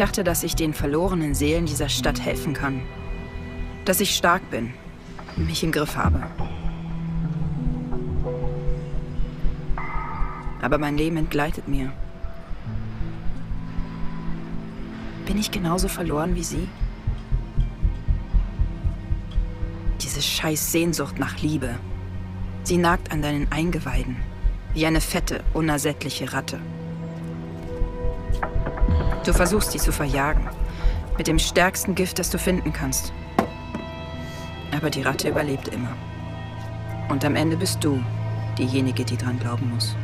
dachte, dass ich den verlorenen Seelen dieser Stadt helfen kann. Dass ich stark bin, mich im Griff habe. Aber mein Leben entgleitet mir. Bin ich genauso verloren wie Sie? Diese scheiß Sehnsucht nach Liebe. Sie nagt an deinen Eingeweiden, wie eine fette, unersättliche Ratte. Du versuchst sie zu verjagen, mit dem stärksten Gift, das du finden kannst. Aber die Ratte überlebt immer. Und am Ende bist du diejenige, die dran glauben muss.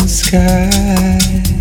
Sky.